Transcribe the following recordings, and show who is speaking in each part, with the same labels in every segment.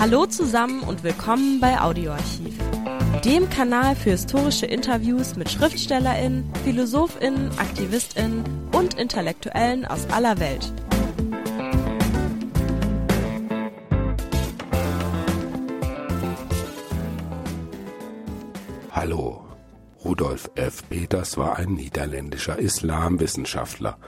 Speaker 1: Hallo zusammen und willkommen bei Audioarchiv, dem Kanal für historische Interviews mit Schriftstellerinnen, Philosophinnen, Aktivistinnen und Intellektuellen aus aller Welt.
Speaker 2: Hallo. Rudolf F. Peters war ein niederländischer Islamwissenschaftler.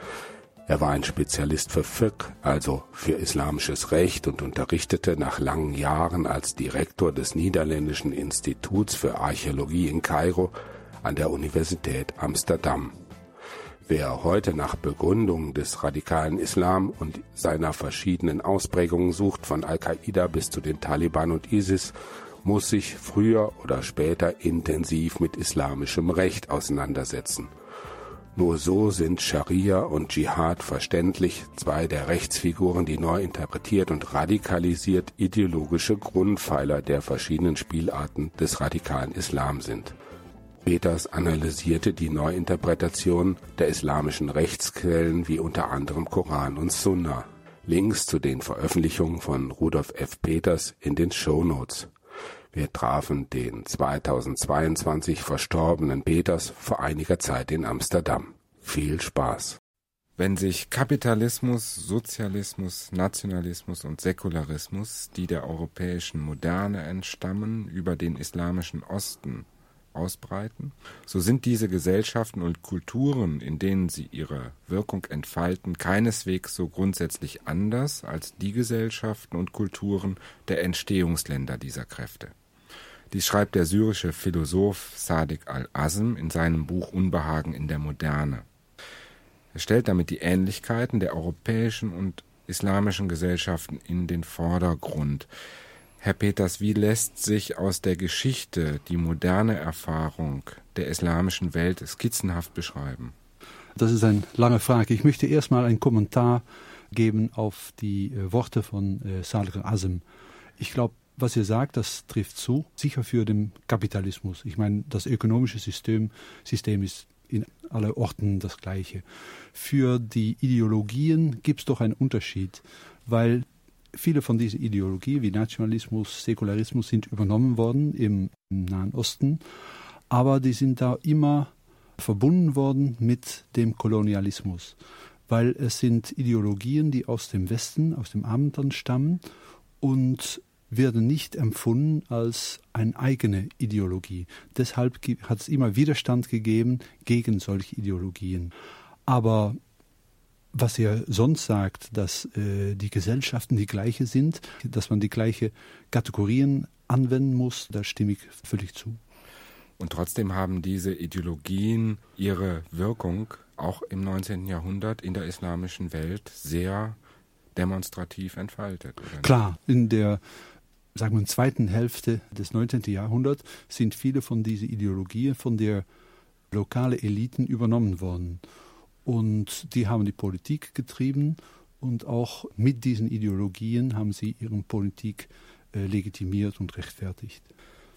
Speaker 2: Er war ein Spezialist für Fiqh, also für islamisches Recht und unterrichtete nach langen Jahren als Direktor des Niederländischen Instituts für Archäologie in Kairo an der Universität Amsterdam. Wer heute nach Begründung des radikalen Islam und seiner verschiedenen Ausprägungen sucht, von Al-Qaida bis zu den Taliban und ISIS, muss sich früher oder später intensiv mit islamischem Recht auseinandersetzen – nur so sind Scharia und Dschihad verständlich zwei der Rechtsfiguren, die neu interpretiert und radikalisiert ideologische Grundpfeiler der verschiedenen Spielarten des radikalen Islam sind. Peters analysierte die Neuinterpretation der islamischen Rechtsquellen wie unter anderem Koran und Sunna. Links zu den Veröffentlichungen von Rudolf F. Peters in den Show Notes. Wir trafen den 2022 verstorbenen Peters vor einiger Zeit in Amsterdam. Viel Spaß.
Speaker 3: Wenn sich Kapitalismus, Sozialismus, Nationalismus und Säkularismus, die der europäischen Moderne entstammen, über den islamischen Osten ausbreiten, so sind diese Gesellschaften und Kulturen, in denen sie ihre Wirkung entfalten, keineswegs so grundsätzlich anders als die Gesellschaften und Kulturen der Entstehungsländer dieser Kräfte. Dies schreibt der syrische Philosoph Sadiq al-Azm in seinem Buch Unbehagen in der Moderne. Er stellt damit die Ähnlichkeiten der europäischen und islamischen Gesellschaften in den Vordergrund. Herr Peters, wie lässt sich aus der Geschichte die moderne Erfahrung der islamischen Welt skizzenhaft beschreiben?
Speaker 4: Das ist eine lange Frage. Ich möchte erstmal einen Kommentar geben auf die äh, Worte von äh, Salih Azm. Ich glaube, was ihr sagt, das trifft zu, sicher für den Kapitalismus. Ich meine, das ökonomische System, System ist in aller Orten das Gleiche. Für die Ideologien gibt es doch einen Unterschied, weil viele von diesen Ideologien wie Nationalismus, Säkularismus sind übernommen worden im Nahen Osten, aber die sind da immer verbunden worden mit dem Kolonialismus, weil es sind Ideologien, die aus dem Westen, aus dem Abendland stammen und werden nicht empfunden als eine eigene Ideologie. Deshalb hat es immer Widerstand gegeben gegen solche Ideologien. Aber was er sonst sagt, dass äh, die Gesellschaften die gleiche sind, dass man die gleichen Kategorien anwenden muss, da stimme ich völlig zu.
Speaker 3: Und trotzdem haben diese Ideologien ihre Wirkung auch im 19. Jahrhundert in der islamischen Welt sehr demonstrativ entfaltet.
Speaker 4: Klar, in der sagen wir, zweiten Hälfte des 19. Jahrhunderts sind viele von diesen Ideologien von der lokalen Eliten übernommen worden. Und die haben die Politik getrieben und auch mit diesen Ideologien haben sie ihre Politik äh, legitimiert und rechtfertigt.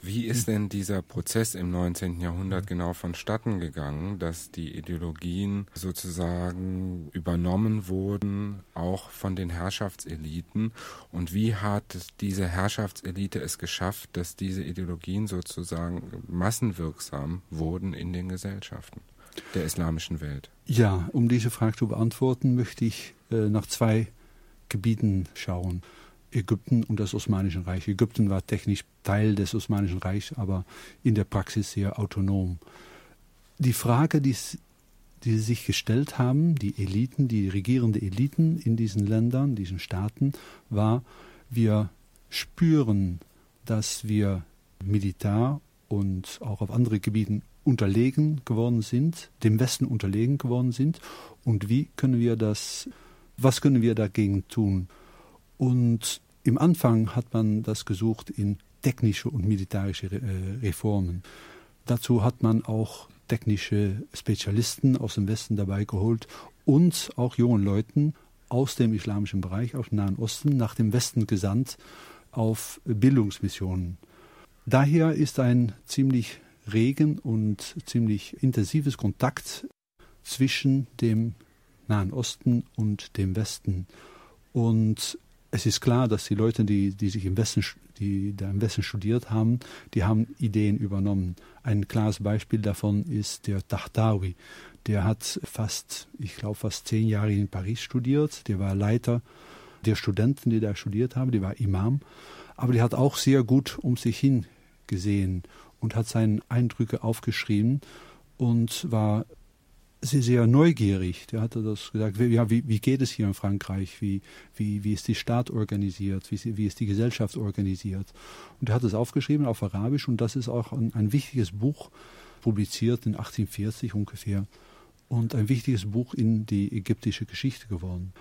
Speaker 3: Wie ist denn dieser Prozess im 19. Jahrhundert genau vonstatten gegangen, dass die Ideologien sozusagen übernommen wurden, auch von den Herrschaftseliten? Und wie hat diese Herrschaftselite es geschafft, dass diese Ideologien sozusagen massenwirksam wurden in den Gesellschaften der islamischen Welt?
Speaker 4: Ja, um diese Frage zu beantworten, möchte ich äh, nach zwei Gebieten schauen. Ägypten und das Osmanische Reich. Ägypten war technisch Teil des Osmanischen Reichs, aber in der Praxis sehr autonom. Die Frage, die, die sich gestellt haben, die Eliten, die regierende Eliten in diesen Ländern, diesen Staaten, war, wir spüren, dass wir militär und auch auf andere Gebieten unterlegen geworden sind, dem Westen unterlegen geworden sind und wie können wir das, was können wir dagegen tun? Und im Anfang hat man das gesucht in technische und militärische äh, Reformen. Dazu hat man auch technische Spezialisten aus dem Westen dabei geholt und auch jungen Leuten aus dem islamischen Bereich, aus dem Nahen Osten, nach dem Westen gesandt auf Bildungsmissionen. Daher ist ein ziemlich regen und ziemlich intensives Kontakt zwischen dem Nahen Osten und dem Westen. Und es ist klar, dass die Leute, die, die sich im Westen, die da im Westen studiert haben, die haben Ideen übernommen. Ein klares Beispiel davon ist der Tahtawi. Der hat fast, ich glaube, fast zehn Jahre in Paris studiert. Der war Leiter der Studenten, die da studiert haben. Der war Imam. Aber der hat auch sehr gut um sich hin gesehen und hat seine Eindrücke aufgeschrieben und war sehr, sehr neugierig. Der hatte das gesagt, ja, wie, wie geht es hier in Frankreich? Wie, wie, wie ist die Staat organisiert? Wie, wie ist die Gesellschaft organisiert? Und er hat es aufgeschrieben auf Arabisch und das ist auch ein, ein wichtiges Buch, publiziert in 1840 ungefähr und ein wichtiges Buch in die ägyptische Geschichte geworden.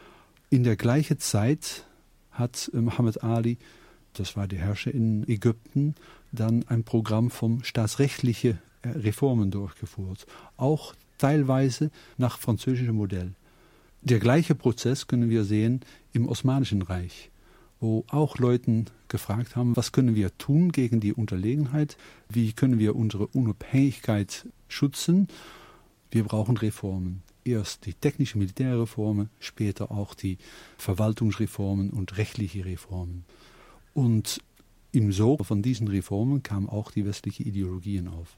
Speaker 4: In der gleichen Zeit hat äh, Muhammad Ali, das war der Herrscher in Ägypten, dann ein Programm vom staatsrechtliche äh, Reformen durchgeführt. Auch teilweise nach französischem Modell. Der gleiche Prozess können wir sehen im Osmanischen Reich, wo auch Leute gefragt haben, was können wir tun gegen die Unterlegenheit, wie können wir unsere Unabhängigkeit schützen. Wir brauchen Reformen. Erst die technische Militärreformen, später auch die Verwaltungsreformen und rechtliche Reformen. Und im Sog von diesen Reformen kamen auch die westlichen Ideologien auf.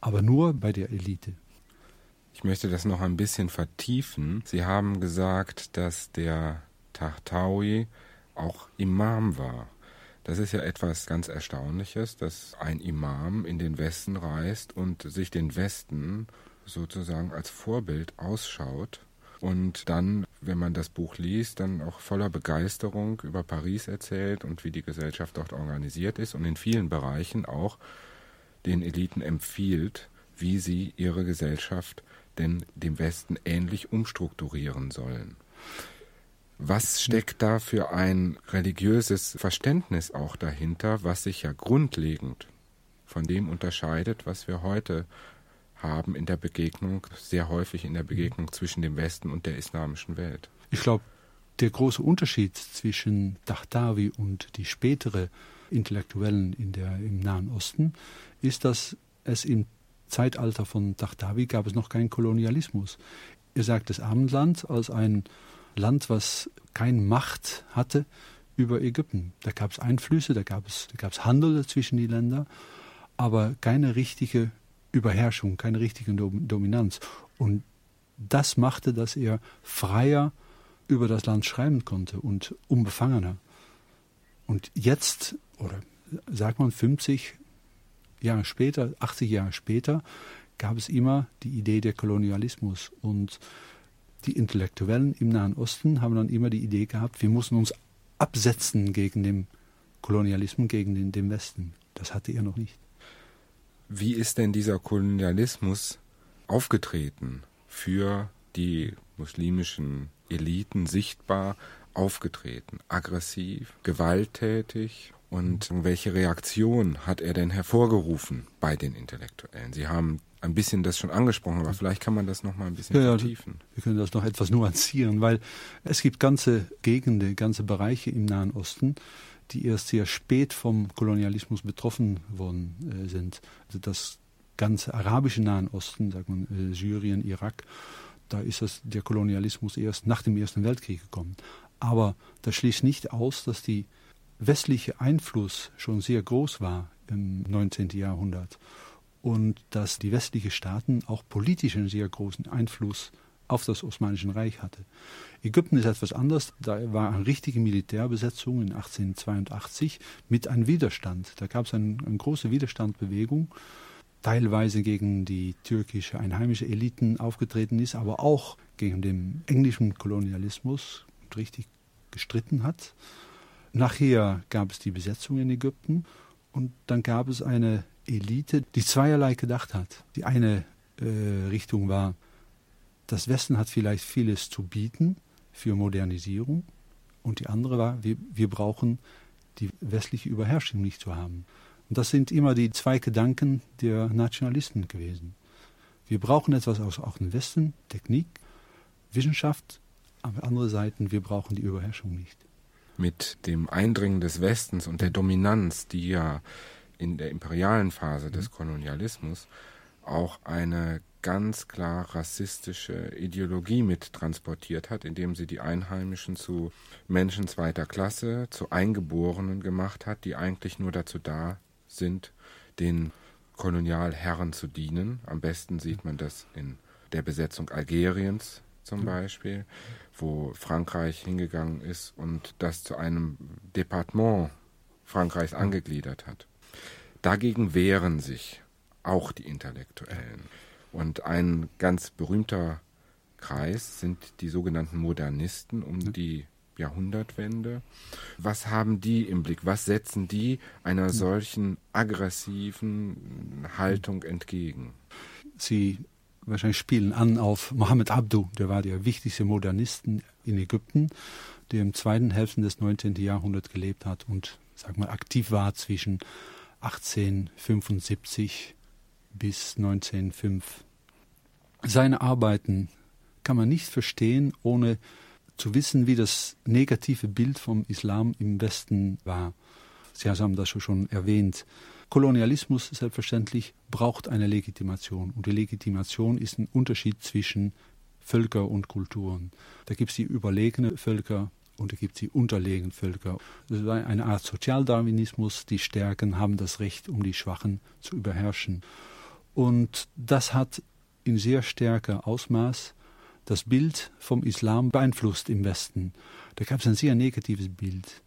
Speaker 4: Aber nur bei der Elite.
Speaker 3: Ich möchte das noch ein bisschen vertiefen. Sie haben gesagt, dass der Tahtawi auch Imam war. Das ist ja etwas ganz Erstaunliches, dass ein Imam in den Westen reist und sich den Westen sozusagen als Vorbild ausschaut und dann, wenn man das Buch liest, dann auch voller Begeisterung über Paris erzählt und wie die Gesellschaft dort organisiert ist und in vielen Bereichen auch den Eliten empfiehlt, wie sie ihre Gesellschaft denn dem Westen ähnlich umstrukturieren sollen. Was steckt da für ein religiöses Verständnis auch dahinter, was sich ja grundlegend von dem unterscheidet, was wir heute haben in der Begegnung, sehr häufig in der Begegnung zwischen dem Westen und der islamischen Welt?
Speaker 4: Ich glaube, der große Unterschied zwischen Dachtawi und die spätere Intellektuellen in der, im Nahen Osten ist, dass es im Zeitalter von Dachtawi gab es noch keinen Kolonialismus. Er sagt das Abendland als ein Land, was keine Macht hatte über Ägypten. Da gab es Einflüsse, da gab es, da gab es Handel zwischen die Länder, aber keine richtige Überherrschung, keine richtige Dominanz. Und das machte, dass er freier über das Land schreiben konnte und unbefangener. Und jetzt, oder sagt man 50, Jahre später, 80 Jahre später, gab es immer die Idee der Kolonialismus. Und die Intellektuellen im Nahen Osten haben dann immer die Idee gehabt, wir müssen uns absetzen gegen den Kolonialismus, gegen den, den Westen. Das hatte er noch nicht.
Speaker 3: Wie ist denn dieser Kolonialismus aufgetreten für die muslimischen Eliten sichtbar aufgetreten? Aggressiv, gewalttätig und welche Reaktion hat er denn hervorgerufen bei den Intellektuellen? Sie haben ein bisschen das schon angesprochen, aber vielleicht kann man das noch mal ein bisschen ja, vertiefen.
Speaker 4: Wir können das noch etwas nuancieren, weil es gibt ganze Gegenden, ganze Bereiche im Nahen Osten, die erst sehr spät vom Kolonialismus betroffen worden äh, sind. Also das ganze arabische Nahen Osten, sagt man äh, Syrien, Irak, da ist das, der Kolonialismus erst nach dem Ersten Weltkrieg gekommen. Aber das schließt nicht aus, dass die westliche Einfluss schon sehr groß war im 19. Jahrhundert und dass die westlichen Staaten auch politisch einen sehr großen Einfluss auf das Osmanische Reich hatte. Ägypten ist etwas anders. Da war eine richtige Militärbesetzung in 1882 mit einem Widerstand. Da gab es eine, eine große Widerstandsbewegung, teilweise gegen die türkische einheimische Eliten aufgetreten ist, aber auch gegen den englischen Kolonialismus richtig gestritten hat. Nachher gab es die Besetzung in Ägypten und dann gab es eine Elite, die zweierlei gedacht hat. Die eine äh, Richtung war, das Westen hat vielleicht vieles zu bieten für Modernisierung und die andere war, wir, wir brauchen die westliche Überherrschung nicht zu haben. Und das sind immer die zwei Gedanken der Nationalisten gewesen. Wir brauchen etwas aus auch dem Westen, Technik, Wissenschaft, aber andere Seiten, wir brauchen die Überherrschung nicht
Speaker 3: mit dem Eindringen des Westens und der Dominanz, die ja in der imperialen Phase des Kolonialismus auch eine ganz klar rassistische Ideologie mit transportiert hat, indem sie die Einheimischen zu Menschen zweiter Klasse, zu Eingeborenen gemacht hat, die eigentlich nur dazu da sind, den Kolonialherren zu dienen. Am besten sieht man das in der Besetzung Algeriens zum Beispiel, wo Frankreich hingegangen ist und das zu einem Departement Frankreichs angegliedert hat. Dagegen wehren sich auch die Intellektuellen. Und ein ganz berühmter Kreis sind die sogenannten Modernisten um die Jahrhundertwende. Was haben die im Blick? Was setzen die einer solchen aggressiven Haltung entgegen?
Speaker 4: Sie wahrscheinlich spielen an auf Mohammed Abdu, der war der wichtigste Modernisten in Ägypten, der im zweiten Hälfte des 19. Jahrhunderts gelebt hat und sag mal aktiv war zwischen 1875 bis 1905. Seine Arbeiten kann man nicht verstehen, ohne zu wissen, wie das negative Bild vom Islam im Westen war. Sie haben das schon erwähnt. Kolonialismus selbstverständlich braucht eine Legitimation. Und die Legitimation ist ein Unterschied zwischen Völker und Kulturen. Da gibt es die überlegene Völker und da gibt es die unterlegenen Völker. Das war eine Art Sozialdarwinismus. Die Stärken haben das Recht, um die Schwachen zu überherrschen. Und das hat in sehr starker Ausmaß das Bild vom Islam beeinflusst im Westen. Da gab es ein sehr negatives Bild.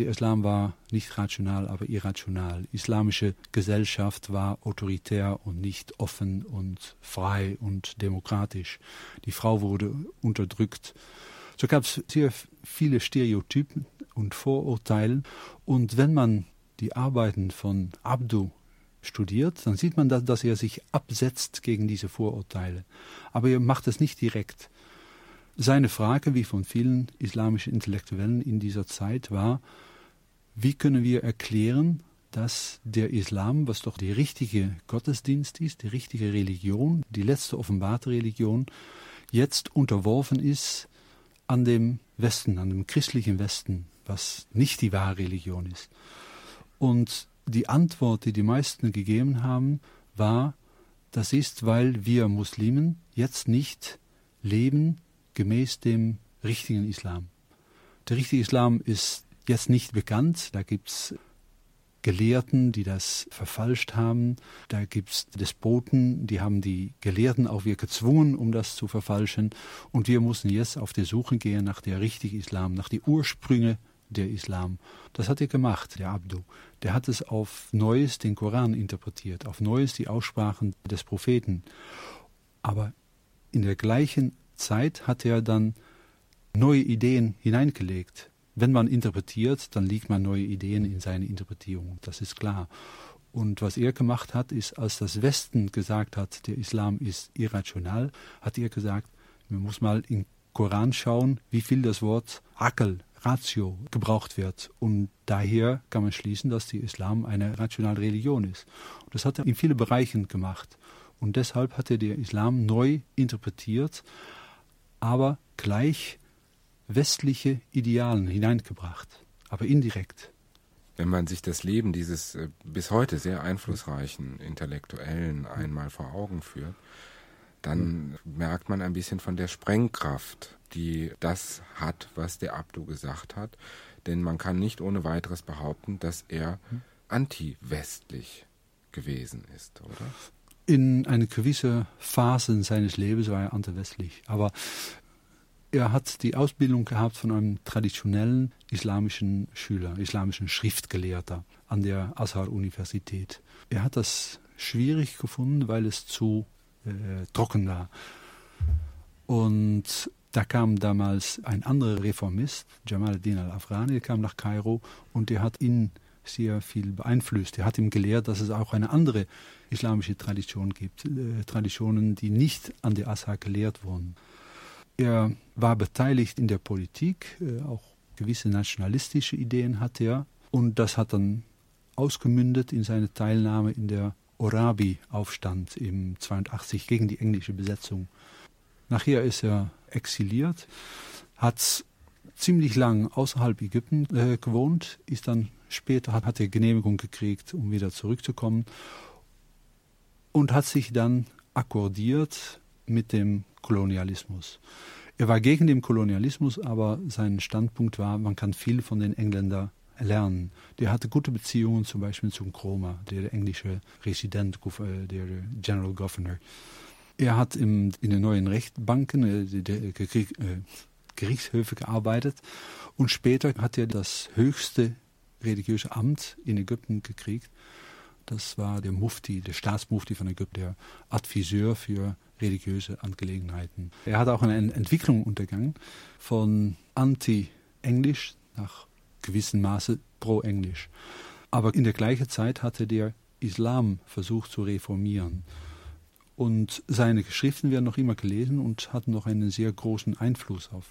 Speaker 4: Der Islam war nicht rational, aber irrational. Islamische Gesellschaft war autoritär und nicht offen und frei und demokratisch. Die Frau wurde unterdrückt. So gab es sehr viele Stereotypen und Vorurteile. Und wenn man die Arbeiten von Abdu studiert, dann sieht man, dass er sich absetzt gegen diese Vorurteile. Aber er macht es nicht direkt. Seine Frage, wie von vielen islamischen Intellektuellen in dieser Zeit, war, wie können wir erklären, dass der Islam, was doch der richtige Gottesdienst ist, die richtige Religion, die letzte offenbarte Religion, jetzt unterworfen ist an dem Westen, an dem christlichen Westen, was nicht die wahre Religion ist. Und die Antwort, die die meisten gegeben haben, war, das ist, weil wir Muslimen jetzt nicht leben gemäß dem richtigen Islam. Der richtige Islam ist jetzt nicht bekannt. Da gibt es Gelehrten, die das verfalscht haben. Da gibt es Despoten, die haben die Gelehrten auch wir gezwungen, um das zu verfalschen. Und wir mussten jetzt auf der Suche gehen nach der richtigen Islam, nach den Ursprüngen der Islam. Das hat er gemacht, der Abdu. Der hat es auf Neues den Koran interpretiert, auf Neues die Aussprachen des Propheten. Aber in der gleichen Zeit hat er dann neue Ideen hineingelegt. Wenn man interpretiert, dann liegt man neue Ideen in seine Interpretierung, das ist klar. Und was er gemacht hat, ist, als das Westen gesagt hat, der Islam ist irrational, hat er gesagt, man muss mal im Koran schauen, wie viel das Wort Akel, Ratio gebraucht wird. Und daher kann man schließen, dass der Islam eine rationale Religion ist. Und das hat er in vielen Bereichen gemacht. Und deshalb hat er den Islam neu interpretiert, aber gleich westliche Idealen hineingebracht, aber indirekt.
Speaker 3: Wenn man sich das Leben dieses äh, bis heute sehr einflussreichen Intellektuellen einmal vor Augen führt, dann merkt man ein bisschen von der Sprengkraft, die das hat, was der Abdu gesagt hat. Denn man kann nicht ohne weiteres behaupten, dass er anti-westlich gewesen ist, oder?
Speaker 4: In einer gewissen Phase seines Lebens war er anti-westlich. Aber er hat die Ausbildung gehabt von einem traditionellen islamischen Schüler, islamischen Schriftgelehrter an der Azhar-Universität. Er hat das schwierig gefunden, weil es zu äh, trocken war. Und da kam damals ein anderer Reformist, Jamal Din al-Afghani, der kam nach Kairo und der hat ihn sehr viel beeinflusst. Er hat ihm gelehrt, dass es auch eine andere islamische Tradition gibt, äh, Traditionen, die nicht an der Azhar gelehrt wurden. Er war beteiligt in der Politik, äh, auch gewisse nationalistische Ideen hatte er. Und das hat dann ausgemündet in seine Teilnahme in der Orabi-Aufstand im 82 gegen die englische Besetzung. Nachher ist er exiliert, hat ziemlich lang außerhalb Ägypten äh, gewohnt, ist dann später hat, hat er Genehmigung gekriegt, um wieder zurückzukommen und hat sich dann akkordiert mit dem Kolonialismus. Er war gegen den Kolonialismus, aber sein Standpunkt war, man kann viel von den Engländern lernen. Der hatte gute Beziehungen zum Beispiel zum Cromer, der englische Resident, äh, der General Governor. Er hat im, in den neuen Rechtbanken, äh, der, der Krieg, äh, Gerichtshöfe gearbeitet und später hat er das höchste religiöse Amt in Ägypten gekriegt. Das war der Mufti, der Staatsmufti von Ägypten, der Adviseur für religiöse Angelegenheiten. Er hat auch eine Entwicklung untergangen von anti-englisch nach gewissem Maße pro-englisch. Aber in der gleichen Zeit hatte der Islam versucht zu reformieren. Und seine Geschriften werden noch immer gelesen und hatten noch einen sehr großen Einfluss auf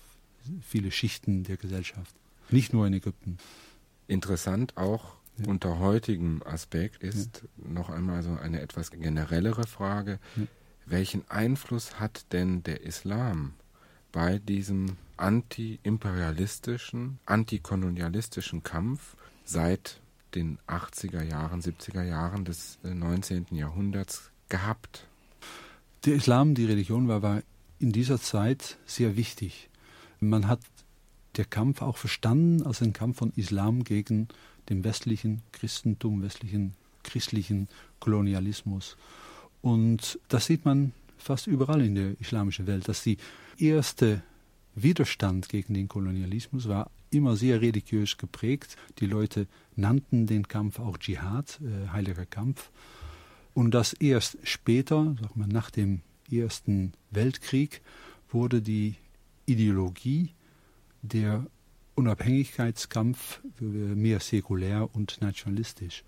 Speaker 4: viele Schichten der Gesellschaft. Nicht nur in Ägypten.
Speaker 3: Interessant auch ja. unter heutigem Aspekt ist ja. noch einmal so eine etwas generellere Frage. Ja. Welchen Einfluss hat denn der Islam bei diesem anti-imperialistischen, antikolonialistischen Kampf seit den 80er Jahren, 70er Jahren des 19. Äh, Jahrhunderts gehabt?
Speaker 4: Der Islam, die Religion war, war in dieser Zeit sehr wichtig. Man hat der Kampf auch verstanden als ein Kampf von Islam gegen den westlichen Christentum, westlichen christlichen Kolonialismus. Und das sieht man fast überall in der islamischen Welt, dass die erste Widerstand gegen den Kolonialismus war immer sehr religiös geprägt. Die Leute nannten den Kampf auch Dschihad, äh, heiliger Kampf. Und das erst später, sag mal, nach dem Ersten Weltkrieg, wurde die Ideologie der Unabhängigkeitskampf mehr säkulär und nationalistisch.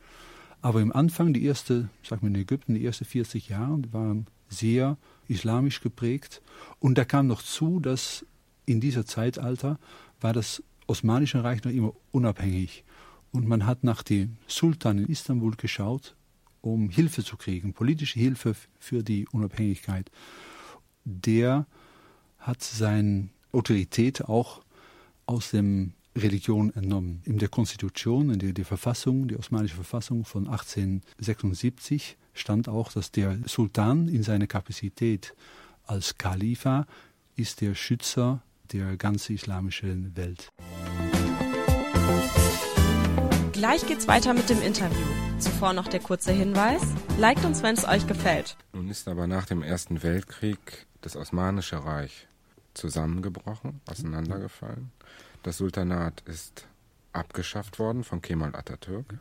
Speaker 4: Aber im Anfang, die erste, sag mal in Ägypten, die ersten 40 Jahre waren sehr islamisch geprägt. Und da kam noch zu, dass in dieser Zeitalter war das Osmanische Reich noch immer unabhängig. Und man hat nach dem Sultan in Istanbul geschaut, um Hilfe zu kriegen, politische Hilfe für die Unabhängigkeit. Der hat seine Autorität auch aus dem Religion entnommen. In der Konstitution, in der, der Verfassung, die osmanische Verfassung von 1876 stand auch, dass der Sultan in seiner Kapazität als Khalifa ist der Schützer der ganzen islamischen Welt.
Speaker 1: Gleich geht's weiter mit dem Interview. Zuvor noch der kurze Hinweis. Liked uns, wenn es euch gefällt.
Speaker 3: Nun ist aber nach dem Ersten Weltkrieg das Osmanische Reich zusammengebrochen, auseinandergefallen. Das Sultanat ist abgeschafft worden von Kemal Atatürk.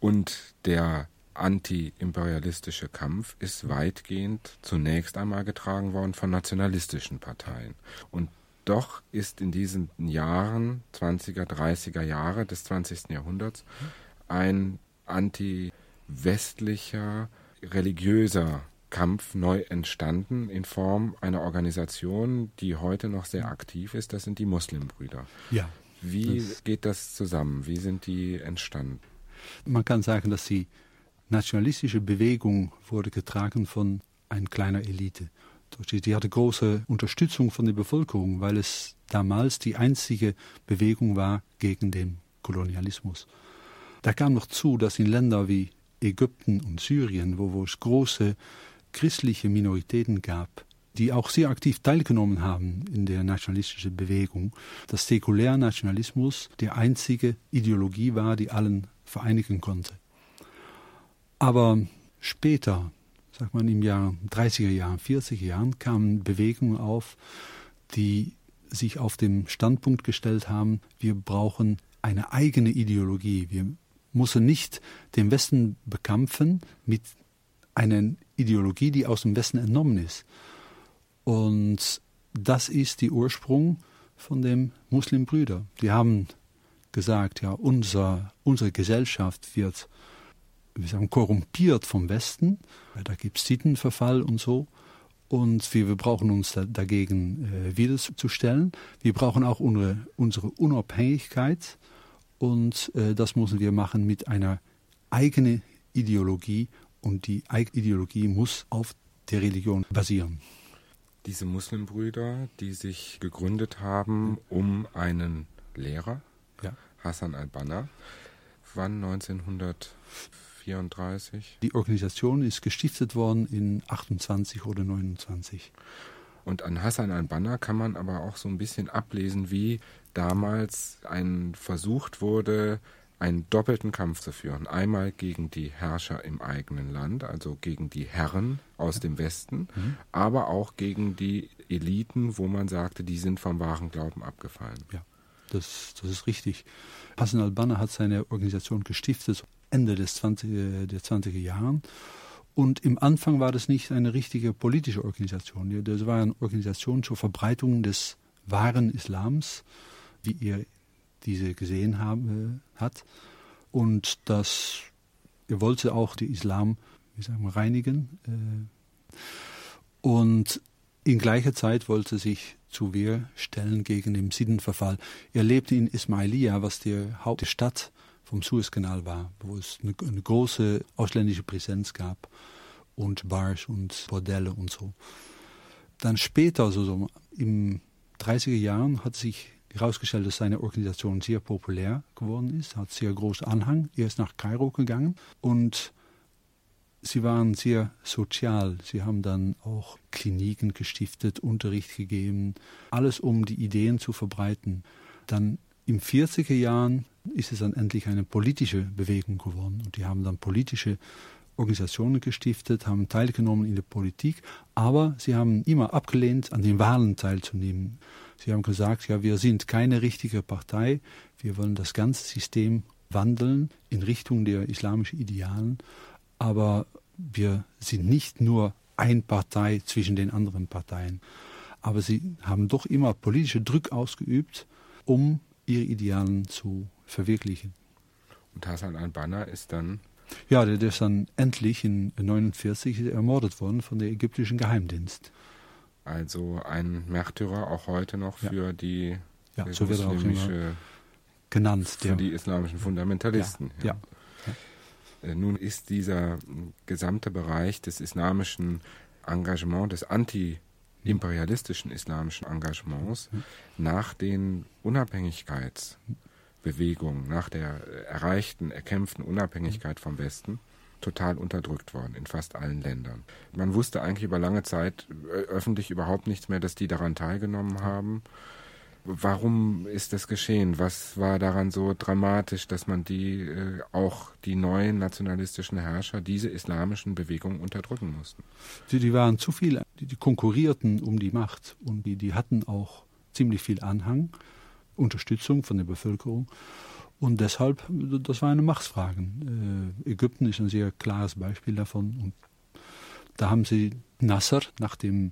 Speaker 3: Und der anti-imperialistische Kampf ist weitgehend zunächst einmal getragen worden von nationalistischen Parteien. Und doch ist in diesen Jahren, 20er, 30er Jahre des 20. Jahrhunderts, ein anti-westlicher, religiöser Kampf neu entstanden in Form einer Organisation, die heute noch sehr aktiv ist. Das sind die Muslimbrüder.
Speaker 4: Ja.
Speaker 3: Wie geht das zusammen? Wie sind die entstanden?
Speaker 4: Man kann sagen, dass die nationalistische Bewegung wurde getragen von einer kleinen Elite. Die hatte große Unterstützung von der Bevölkerung, weil es damals die einzige Bewegung war gegen den Kolonialismus. Da kam noch zu, dass in Ländern wie Ägypten und Syrien, wo, wo es große christliche Minoritäten gab, die auch sehr aktiv teilgenommen haben in der nationalistischen Bewegung, dass säkulärer Nationalismus die einzige Ideologie war, die allen vereinigen konnte. Aber später, sagt man im Jahr 30er Jahren, 40er Jahren, kamen Bewegungen auf, die sich auf den Standpunkt gestellt haben, wir brauchen eine eigene Ideologie. Wir müssen nicht den Westen bekämpfen mit einer Ideologie, die aus dem Westen entnommen ist. Und das ist der Ursprung von den Muslimbrüdern. Die haben gesagt, ja, unser, unsere Gesellschaft wird wir sagen, korrumpiert vom Westen. Da gibt es Sittenverfall und so. Und wir, wir brauchen uns da, dagegen äh, wiederzustellen. Wir brauchen auch unsere, unsere Unabhängigkeit. Und äh, das müssen wir machen mit einer eigenen Ideologie und die Ideologie muss auf der Religion basieren.
Speaker 3: Diese Muslimbrüder, die sich gegründet haben um einen Lehrer, ja. Hassan al-Banna, wann 1904 34?
Speaker 4: Die Organisation ist gestiftet worden in 28 oder 29.
Speaker 3: Und an Hassan al-Banna kann man aber auch so ein bisschen ablesen, wie damals ein versucht wurde, einen doppelten Kampf zu führen. Einmal gegen die Herrscher im eigenen Land, also gegen die Herren aus dem Westen, mhm. aber auch gegen die Eliten, wo man sagte, die sind vom wahren Glauben abgefallen.
Speaker 4: Ja, das, das ist richtig. Hassan al-Banna hat seine Organisation gestiftet Ende des 20, äh, der 20er Jahren. Und im Anfang war das nicht eine richtige politische Organisation. Das war eine Organisation zur Verbreitung des wahren Islams, wie ihr diese gesehen haben, äh, hat. Und das, er wollte auch den Islam, wie sagen reinigen. Äh, und in gleicher Zeit wollte er sich zu Wehr stellen gegen den Siddenverfall. Er lebte in Ismailia, was die Hauptstadt vom Suezkanal war, wo es eine, eine große ausländische Präsenz gab und Bars und Bordelle und so. Dann später, also so im 30er Jahren, hat sich herausgestellt, dass seine Organisation sehr populär geworden ist, hat sehr großen Anhang. Er ist nach Kairo gegangen und sie waren sehr sozial. Sie haben dann auch Kliniken gestiftet, Unterricht gegeben, alles um die Ideen zu verbreiten. Dann im 40er Jahren ist es dann endlich eine politische Bewegung geworden und die haben dann politische Organisationen gestiftet, haben teilgenommen in der Politik, aber sie haben immer abgelehnt, an den Wahlen teilzunehmen. Sie haben gesagt, ja, wir sind keine richtige Partei, wir wollen das ganze System wandeln in Richtung der islamischen Idealen, aber wir sind nicht nur eine Partei zwischen den anderen Parteien. Aber sie haben doch immer politische Druck ausgeübt, um ihre Idealen zu verwirklichen.
Speaker 3: Und Hassan al-Banna ist dann
Speaker 4: ja, der ist dann endlich in 1949 ermordet worden von der ägyptischen Geheimdienst.
Speaker 3: Also ein Märtyrer auch heute noch für ja. die
Speaker 4: ja, so wird auch immer genannt.
Speaker 3: Für der, die islamischen Fundamentalisten.
Speaker 4: Ja,
Speaker 3: ja. Äh, nun ist dieser gesamte Bereich des islamischen Engagements, des anti-imperialistischen islamischen Engagements nach den Unabhängigkeitsbewegungen, nach der erreichten, erkämpften Unabhängigkeit vom Westen total unterdrückt worden in fast allen Ländern. Man wusste eigentlich über lange Zeit äh, öffentlich überhaupt nichts mehr, dass die daran teilgenommen haben. Warum ist das geschehen? Was war daran so dramatisch, dass man die äh, auch die neuen nationalistischen Herrscher diese islamischen Bewegungen unterdrücken mussten?
Speaker 4: Die, die waren zu viel, die, die konkurrierten um die Macht und die, die hatten auch ziemlich viel Anhang, Unterstützung von der Bevölkerung. Und deshalb, das war eine Machtfrage. Äh, Ägypten ist ein sehr klares Beispiel davon. Und da haben sie Nasser nach dem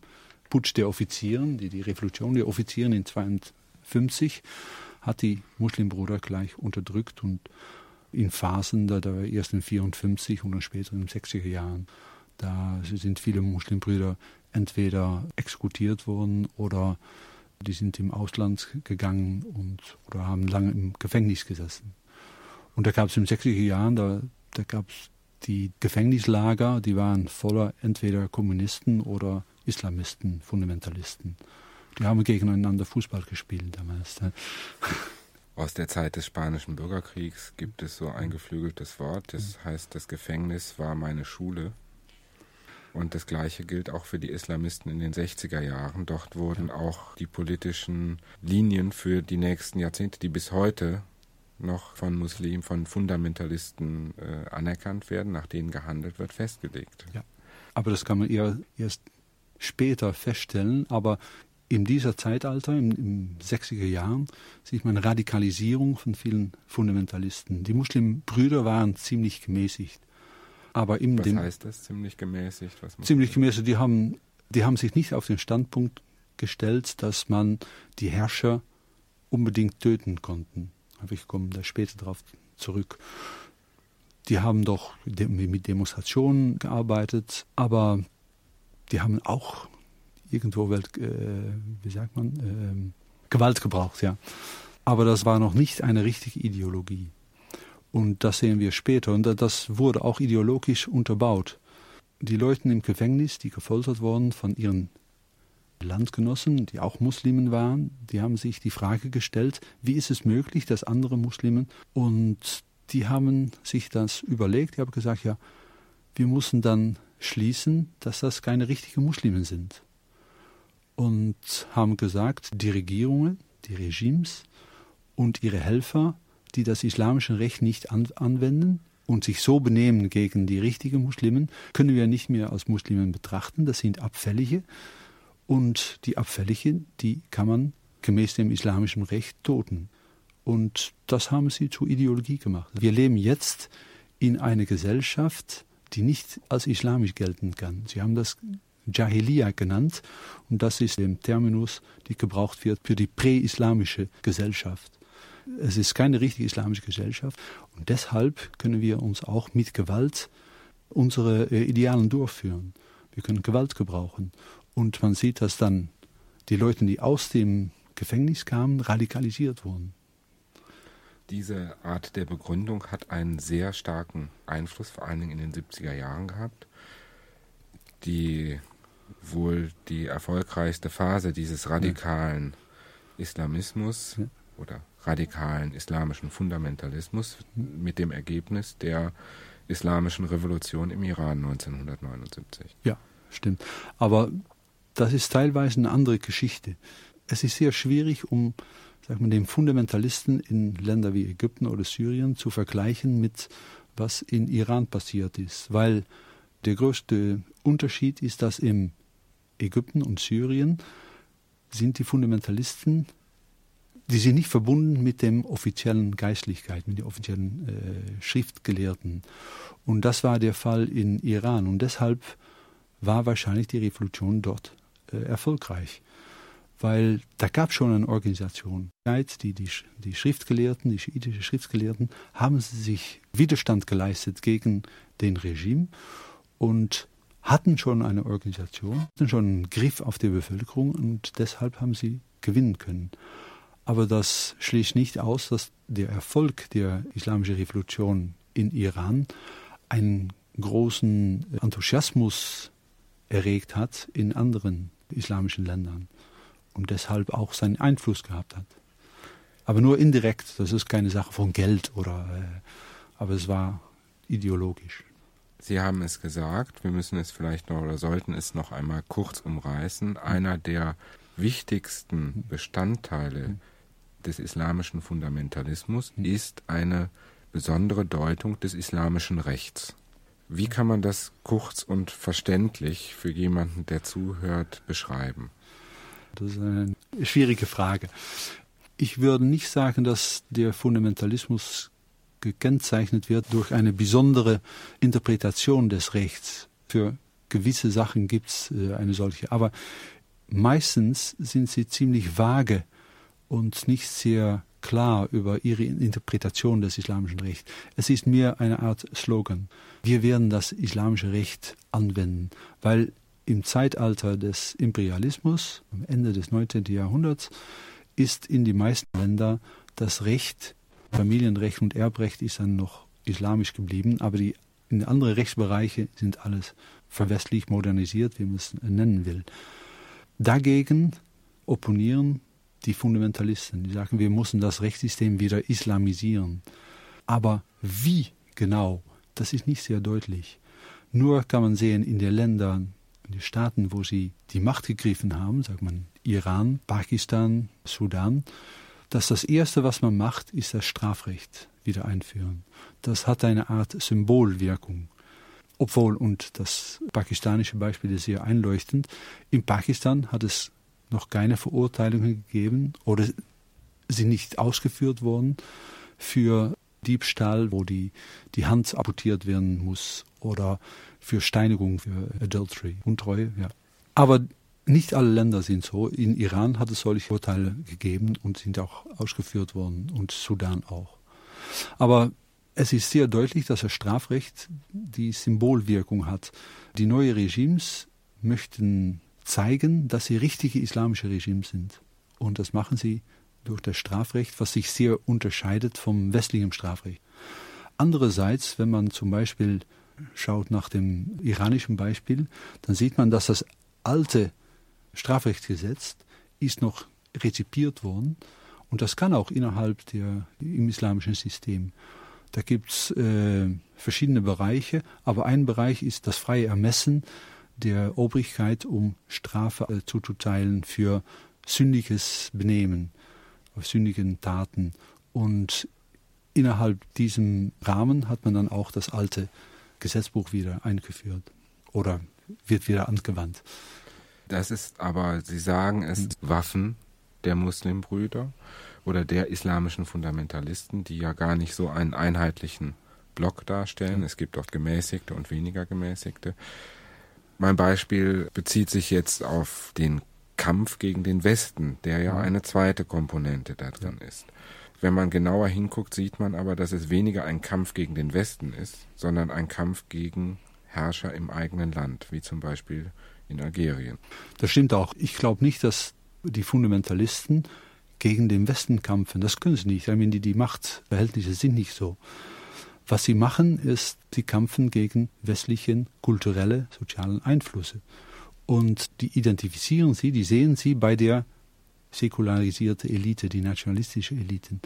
Speaker 4: Putsch der Offizieren, die, die Revolution der Offizieren in 1952, hat die Muslimbruder gleich unterdrückt und in Phasen, da, da erst in 54 und dann später in den 60er Jahren, da sind viele Muslimbrüder entweder exekutiert worden oder die sind im Ausland gegangen und oder haben lange im Gefängnis gesessen. Und da gab es in den 60er Jahren, da, da gab es die Gefängnislager, die waren voller entweder Kommunisten oder Islamisten, Fundamentalisten. Die haben gegeneinander Fußball gespielt damals.
Speaker 3: Aus der Zeit des Spanischen Bürgerkriegs gibt es so ein geflügeltes Wort, das heißt, das Gefängnis war meine Schule. Und das Gleiche gilt auch für die Islamisten in den 60er Jahren. Dort wurden auch die politischen Linien für die nächsten Jahrzehnte, die bis heute noch von Muslimen, von Fundamentalisten äh, anerkannt werden, nach denen gehandelt wird, festgelegt.
Speaker 4: Ja. Aber das kann man eher erst später feststellen. Aber in dieser Zeitalter, in den 60er Jahren, sieht man Radikalisierung von vielen Fundamentalisten. Die Muslimbrüder waren ziemlich gemäßigt. Aber
Speaker 3: im Was den, heißt das, ziemlich gemäßigt?
Speaker 4: ziemlich gemäßigt, die haben, die haben sich nicht auf den Standpunkt gestellt, dass man die Herrscher unbedingt töten konnten. Aber ich komme da später darauf zurück. Die haben doch mit Demonstrationen gearbeitet, aber die haben auch irgendwo, Welt, äh, wie sagt man, äh, Gewalt gebraucht, ja. Aber das war noch nicht eine richtige Ideologie. Und das sehen wir später. Und das wurde auch ideologisch unterbaut. Die Leute im Gefängnis, die gefoltert wurden von ihren Landgenossen, die auch Muslimen waren, die haben sich die Frage gestellt, wie ist es möglich, dass andere Muslimen und die haben sich das überlegt, die haben gesagt, ja, wir müssen dann schließen, dass das keine richtigen Muslime sind. Und haben gesagt, die Regierungen, die Regimes und ihre Helfer, die das islamische Recht nicht an anwenden und sich so benehmen gegen die richtigen Muslimen, können wir nicht mehr als Muslimen betrachten. Das sind Abfällige. Und die Abfälligen, die kann man gemäß dem islamischen Recht toten. Und das haben sie zur Ideologie gemacht. Wir leben jetzt in einer Gesellschaft, die nicht als islamisch gelten kann. Sie haben das Jahiliya genannt und das ist der Terminus, der gebraucht wird für die präislamische Gesellschaft. Es ist keine richtige islamische Gesellschaft und deshalb können wir uns auch mit Gewalt unsere äh, Idealen durchführen. Wir können Gewalt gebrauchen und man sieht, dass dann die Leute, die aus dem Gefängnis kamen, radikalisiert wurden.
Speaker 3: Diese Art der Begründung hat einen sehr starken Einfluss, vor allen Dingen in den 70er Jahren gehabt. Die wohl die erfolgreichste Phase dieses radikalen Islamismus ja. Oder radikalen islamischen Fundamentalismus mit dem Ergebnis der islamischen Revolution im Iran 1979.
Speaker 4: Ja, stimmt. Aber das ist teilweise eine andere Geschichte. Es ist sehr schwierig, um sagt man, den Fundamentalisten in Ländern wie Ägypten oder Syrien zu vergleichen mit was in Iran passiert ist, weil der größte Unterschied ist, dass in Ägypten und Syrien sind die Fundamentalisten, die sind nicht verbunden mit dem offiziellen Geistlichkeit, mit den offiziellen äh, Schriftgelehrten. Und das war der Fall in Iran. Und deshalb war wahrscheinlich die Revolution dort äh, erfolgreich weil da gab schon eine Organisation. Die, die, die Schriftgelehrten, die schiitische Schriftgelehrten, haben sich Widerstand geleistet gegen den Regime und hatten schon eine Organisation, hatten schon einen Griff auf die Bevölkerung und deshalb haben sie gewinnen können. Aber das schließt nicht aus, dass der Erfolg der islamischen Revolution in Iran einen großen Enthusiasmus erregt hat in anderen islamischen Ländern und deshalb auch seinen Einfluss gehabt hat. Aber nur indirekt, das ist keine Sache von Geld oder, äh, aber es war ideologisch.
Speaker 3: Sie haben es gesagt, wir müssen es vielleicht noch oder sollten es noch einmal kurz umreißen. Einer der wichtigsten Bestandteile des islamischen Fundamentalismus ist eine besondere Deutung des islamischen Rechts. Wie kann man das kurz und verständlich für jemanden, der zuhört, beschreiben?
Speaker 4: Das ist eine schwierige Frage. Ich würde nicht sagen, dass der Fundamentalismus gekennzeichnet wird durch eine besondere Interpretation des Rechts. Für gewisse Sachen gibt es äh, eine solche. Aber meistens sind sie ziemlich vage und nicht sehr klar über ihre Interpretation des islamischen Rechts. Es ist mehr eine Art Slogan. Wir werden das islamische Recht anwenden, weil im Zeitalter des Imperialismus, am Ende des 19. Jahrhunderts, ist in die meisten Länder das Recht, Familienrecht und Erbrecht ist dann noch islamisch geblieben, aber die in andere Rechtsbereiche sind alles verwestlich modernisiert, wie man es nennen will. Dagegen opponieren die Fundamentalisten, die sagen, wir müssen das Rechtssystem wieder islamisieren. Aber wie genau, das ist nicht sehr deutlich. Nur kann man sehen, in den Ländern die Staaten, wo sie die Macht gegriffen haben, sagt man Iran, Pakistan, Sudan, dass das Erste, was man macht, ist das Strafrecht wieder einführen. Das hat eine Art Symbolwirkung. Obwohl, und das pakistanische Beispiel ist sehr einleuchtend, in Pakistan hat es noch keine Verurteilungen gegeben oder sind nicht ausgeführt worden für Diebstahl, wo die, die Hand amputiert werden muss oder für Steinigung, für Adultery, Untreue. Ja. Aber nicht alle Länder sind so. In Iran hat es solche Urteile gegeben und sind auch ausgeführt worden und Sudan auch. Aber es ist sehr deutlich, dass das Strafrecht die Symbolwirkung hat. Die neuen Regimes möchten zeigen, dass sie richtige islamische Regimes sind. Und das machen sie durch das Strafrecht, was sich sehr unterscheidet vom westlichen Strafrecht. Andererseits, wenn man zum Beispiel schaut nach dem iranischen Beispiel, dann sieht man, dass das alte Strafrechtsgesetz ist noch rezipiert worden und das kann auch innerhalb der im islamischen System. Da gibt es äh, verschiedene Bereiche, aber ein Bereich ist das freie Ermessen der Obrigkeit, um Strafe äh, zuzuteilen für sündiges Benehmen, auf sündigen Taten. Und innerhalb diesem Rahmen hat man dann auch das alte Gesetzbuch wieder eingeführt oder wird wieder angewandt.
Speaker 3: Das ist aber, Sie sagen, es sind Waffen der Muslimbrüder oder der islamischen Fundamentalisten, die ja gar nicht so einen einheitlichen Block darstellen. Es gibt oft gemäßigte und weniger gemäßigte. Mein Beispiel bezieht sich jetzt auf den Kampf gegen den Westen, der ja eine zweite Komponente da drin ist. Wenn man genauer hinguckt, sieht man aber, dass es weniger ein Kampf gegen den Westen ist, sondern ein Kampf gegen Herrscher im eigenen Land, wie zum Beispiel in Algerien.
Speaker 4: Das stimmt auch. Ich glaube nicht, dass die Fundamentalisten gegen den Westen kämpfen. Das können sie nicht. Ich meine, die, die Machtverhältnisse sind nicht so. Was sie machen, ist, sie kämpfen gegen westlichen kulturelle, sozialen Einflüsse. Und die identifizieren sie, die sehen sie bei der säkularisierten Elite, die nationalistische Eliten.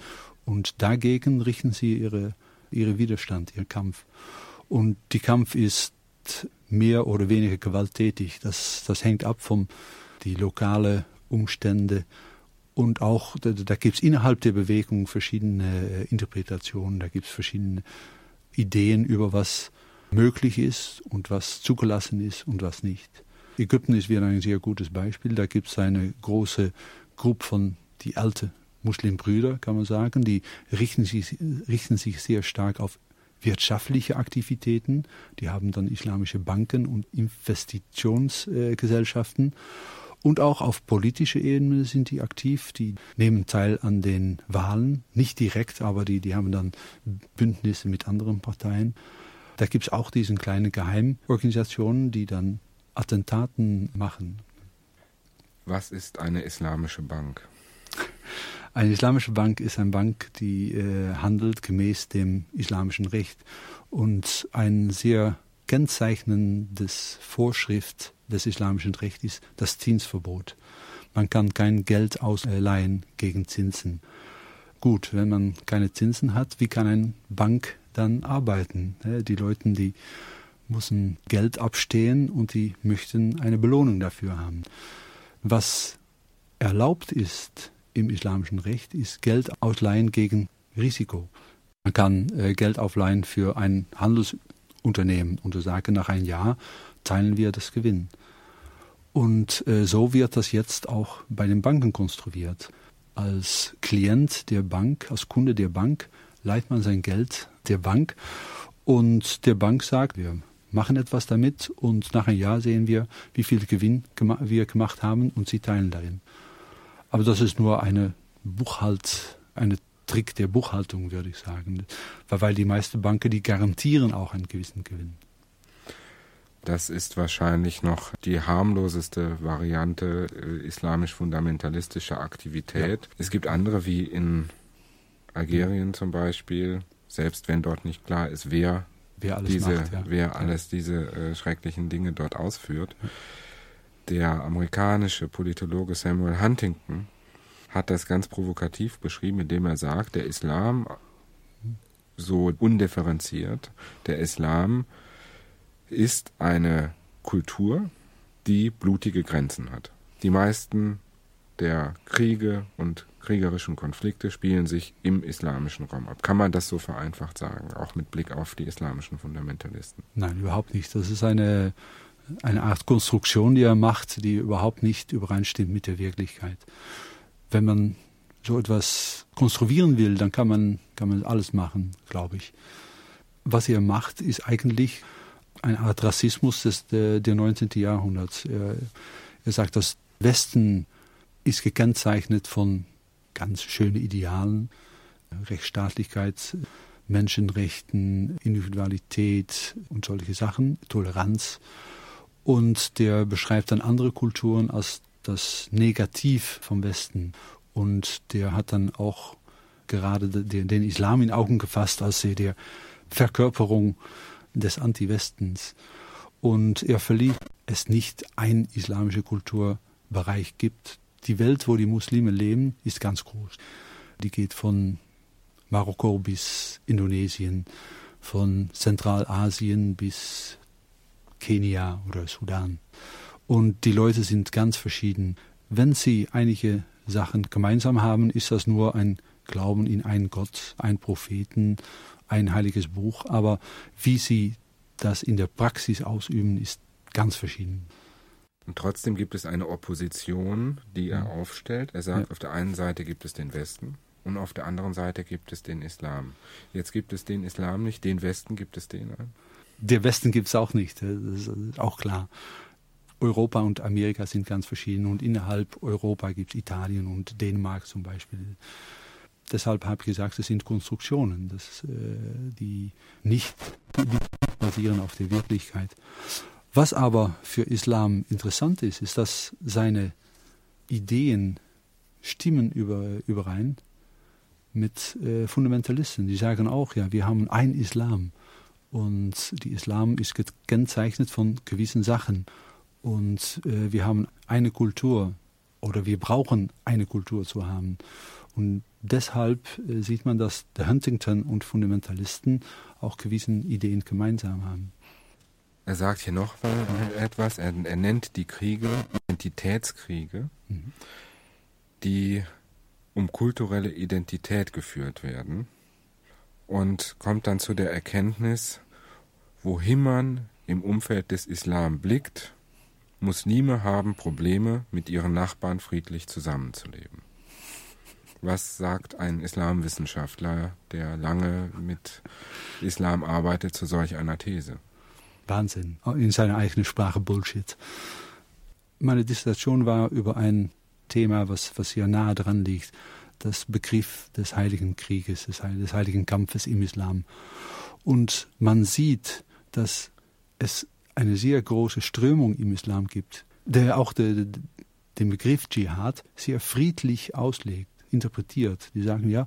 Speaker 4: Und dagegen richten sie ihre, ihre Widerstand, ihren Kampf. Und die Kampf ist mehr oder weniger gewalttätig. Das, das hängt ab von die lokale Umstände und auch da, da gibt es innerhalb der Bewegung verschiedene äh, Interpretationen, da gibt es verschiedene Ideen über was möglich ist und was zugelassen ist und was nicht. Ägypten ist wieder ein sehr gutes Beispiel. Da gibt es eine große Gruppe von die alte Muslimbrüder, kann man sagen, die richten sich, richten sich sehr stark auf wirtschaftliche Aktivitäten. Die haben dann islamische Banken und Investitionsgesellschaften. Und auch auf politischer Ebene sind die aktiv. Die nehmen teil an den Wahlen, nicht direkt, aber die, die haben dann Bündnisse mit anderen Parteien. Da gibt es auch diese kleinen Geheimorganisationen, die dann Attentaten machen.
Speaker 3: Was ist eine islamische Bank?
Speaker 4: Eine islamische Bank ist eine Bank, die äh, handelt gemäß dem islamischen Recht und ein sehr kennzeichnendes Vorschrift des islamischen Rechts ist das Zinsverbot. Man kann kein Geld ausleihen gegen Zinsen. Gut, wenn man keine Zinsen hat, wie kann eine Bank dann arbeiten? Die Leute, die müssen Geld abstehen und die möchten eine Belohnung dafür haben. Was erlaubt ist, im islamischen Recht ist Geld ausleihen gegen Risiko. Man kann äh, Geld aufleihen für ein Handelsunternehmen und sagen, nach einem Jahr teilen wir das Gewinn. Und äh, so wird das jetzt auch bei den Banken konstruiert. Als Klient der Bank, als Kunde der Bank, leiht man sein Geld der Bank und der Bank sagt, wir machen etwas damit und nach einem Jahr sehen wir, wie viel Gewinn wir gemacht haben und sie teilen darin. Aber das ist nur eine Buchhalt, eine Trick der Buchhaltung, würde ich sagen. Weil die meisten Banken, die garantieren auch einen gewissen Gewinn.
Speaker 3: Das ist wahrscheinlich noch die harmloseste Variante äh, islamisch-fundamentalistischer Aktivität. Ja. Es gibt andere wie in Algerien zum Beispiel, selbst wenn dort nicht klar ist, wer, wer diese, macht, ja. wer alles diese äh, schrecklichen Dinge dort ausführt. Der amerikanische Politologe Samuel Huntington hat das ganz provokativ beschrieben, indem er sagt, der Islam so undifferenziert, der Islam ist eine Kultur, die blutige Grenzen hat. Die meisten der Kriege und kriegerischen Konflikte spielen sich im islamischen Raum ab. Kann man das so vereinfacht sagen, auch mit Blick auf die islamischen Fundamentalisten?
Speaker 4: Nein, überhaupt nicht. Das ist eine eine Art Konstruktion, die er macht, die überhaupt nicht übereinstimmt mit der Wirklichkeit. Wenn man so etwas konstruieren will, dann kann man, kann man alles machen, glaube ich. Was er macht, ist eigentlich eine Art Rassismus des der, der 19. Jahrhunderts. Er, er sagt, das Westen ist gekennzeichnet von ganz schönen Idealen, Rechtsstaatlichkeit, Menschenrechten, Individualität und solche Sachen, Toleranz. Und der beschreibt dann andere Kulturen als das Negativ vom Westen. Und der hat dann auch gerade den, Islam in Augen gefasst als der Verkörperung des Anti-Westens. Und er verliebt es nicht ein islamischer Kulturbereich gibt. Die Welt, wo die Muslime leben, ist ganz groß. Die geht von Marokko bis Indonesien, von Zentralasien bis Kenia oder Sudan. Und die Leute sind ganz verschieden. Wenn sie einige Sachen gemeinsam haben, ist das nur ein Glauben in einen Gott, einen Propheten, ein heiliges Buch. Aber wie sie das in der Praxis ausüben, ist ganz verschieden.
Speaker 3: Und trotzdem gibt es eine Opposition, die er
Speaker 4: ja.
Speaker 3: aufstellt. Er sagt,
Speaker 4: Ja.
Speaker 3: auf der einen Seite gibt es den Westen und auf der anderen Seite gibt es den Islam. Jetzt gibt es den Islam nicht, den Westen gibt es den.
Speaker 4: Der Westen gibt es auch nicht, das ist auch klar. Europa und Amerika sind ganz verschieden und innerhalb Europa gibt es Italien und Dänemark zum Beispiel. Deshalb habe ich gesagt, es sind Konstruktionen, das, äh, die nicht basieren auf der Wirklichkeit. Was aber für Islam interessant ist, ist, dass seine Ideen stimmen über, überein mit äh, Fundamentalisten. Die sagen auch, ja, wir haben ein Islam und die Islam ist gekennzeichnet von gewissen Sachen und äh, wir haben eine Kultur oder wir brauchen eine Kultur zu haben. Und deshalb äh, sieht man, dass der Huntington und Fundamentalisten auch gewissen Ideen gemeinsam haben.
Speaker 3: Er sagt hier noch etwas, er, er nennt die Kriege Identitätskriege,
Speaker 4: Mhm.
Speaker 3: die um kulturelle Identität geführt werden und kommt dann zu der Erkenntnis, wohin man im Umfeld des Islam blickt, Muslime haben Probleme, mit ihren Nachbarn friedlich zusammenzuleben. Was sagt ein Islamwissenschaftler, der lange mit Islam arbeitet, zu solch einer These?
Speaker 4: Wahnsinn. In seiner eigenen Sprache Bullshit. Meine Dissertation war über ein Thema, was, was hier nahe dran liegt. Das Begriff des Heiligen Krieges, des, des Heiligen Kampfes im Islam. Und man sieht, dass es eine sehr große Strömung im Islam gibt, der auch de, de, den Begriff Dschihad sehr friedlich auslegt, interpretiert. Die sagen ja,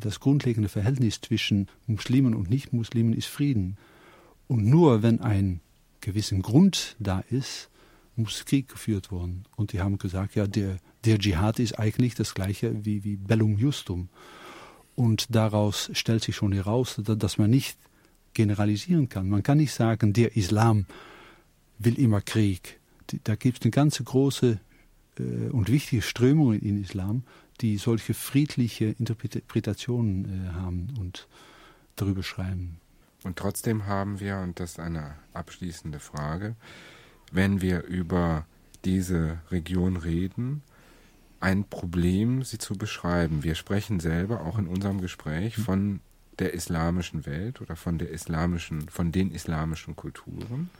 Speaker 4: das grundlegende Verhältnis zwischen Muslimen und Nichtmuslimen ist Frieden. Und nur wenn ein gewissen Grund da ist, muss Krieg geführt werden. Und die haben gesagt, ja, der, der Dschihad ist eigentlich das gleiche wie, wie Bellum Justum. Und daraus stellt sich schon heraus, dass man nicht generalisieren kann. Man kann nicht sagen, der Islam will immer Krieg. Da gibt es eine ganz große äh, und wichtige Strömung in Islam, die solche friedliche Interpretationen äh, haben und darüber schreiben.
Speaker 3: Und trotzdem haben wir, und das ist eine abschließende Frage, wenn wir über diese Region reden, ein Problem, sie zu beschreiben. Wir sprechen selber auch in unserem Gespräch von der islamischen Welt oder von der islamischen, von den islamischen Kulturen.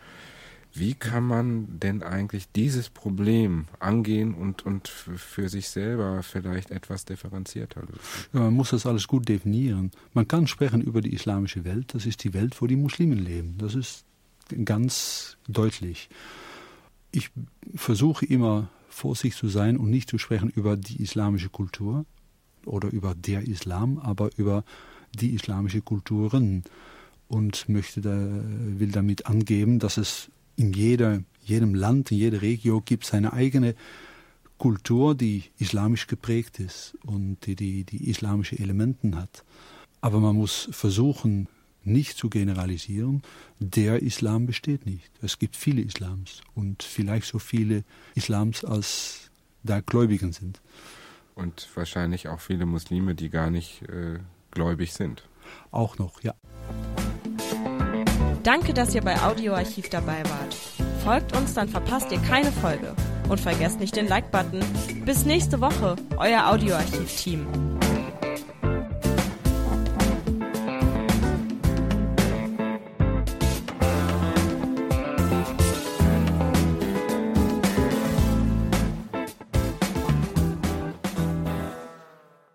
Speaker 3: Wie kann man denn eigentlich dieses Problem angehen und, und für sich selber vielleicht etwas differenzierter lösen?
Speaker 4: Ja, man muss das alles gut definieren. Man kann sprechen über die islamische Welt. Das ist die Welt, wo die Muslimen leben. Das ist ganz deutlich. Ich versuche immer vorsichtig zu sein und nicht zu sprechen über die islamische Kultur oder über der Islam, aber über die islamische Kulturen und möchte da, will damit angeben, dass es in jeder, jedem Land, in jeder Region gibt seine eigene Kultur, die islamisch geprägt ist und die, die, die islamische Elementen hat. Aber man muss versuchen, nicht zu generalisieren, der Islam besteht nicht. Es gibt viele Islams und vielleicht so viele Islams, als da Gläubigen sind.
Speaker 3: Und wahrscheinlich auch viele Muslime, die gar nicht äh, gläubig sind.
Speaker 4: Auch noch, ja.
Speaker 1: Danke, dass ihr bei Audioarchiv dabei wart. Folgt uns, dann verpasst ihr keine Folge. Und vergesst nicht den Like-Button. Bis nächste Woche, euer Audioarchiv-Team.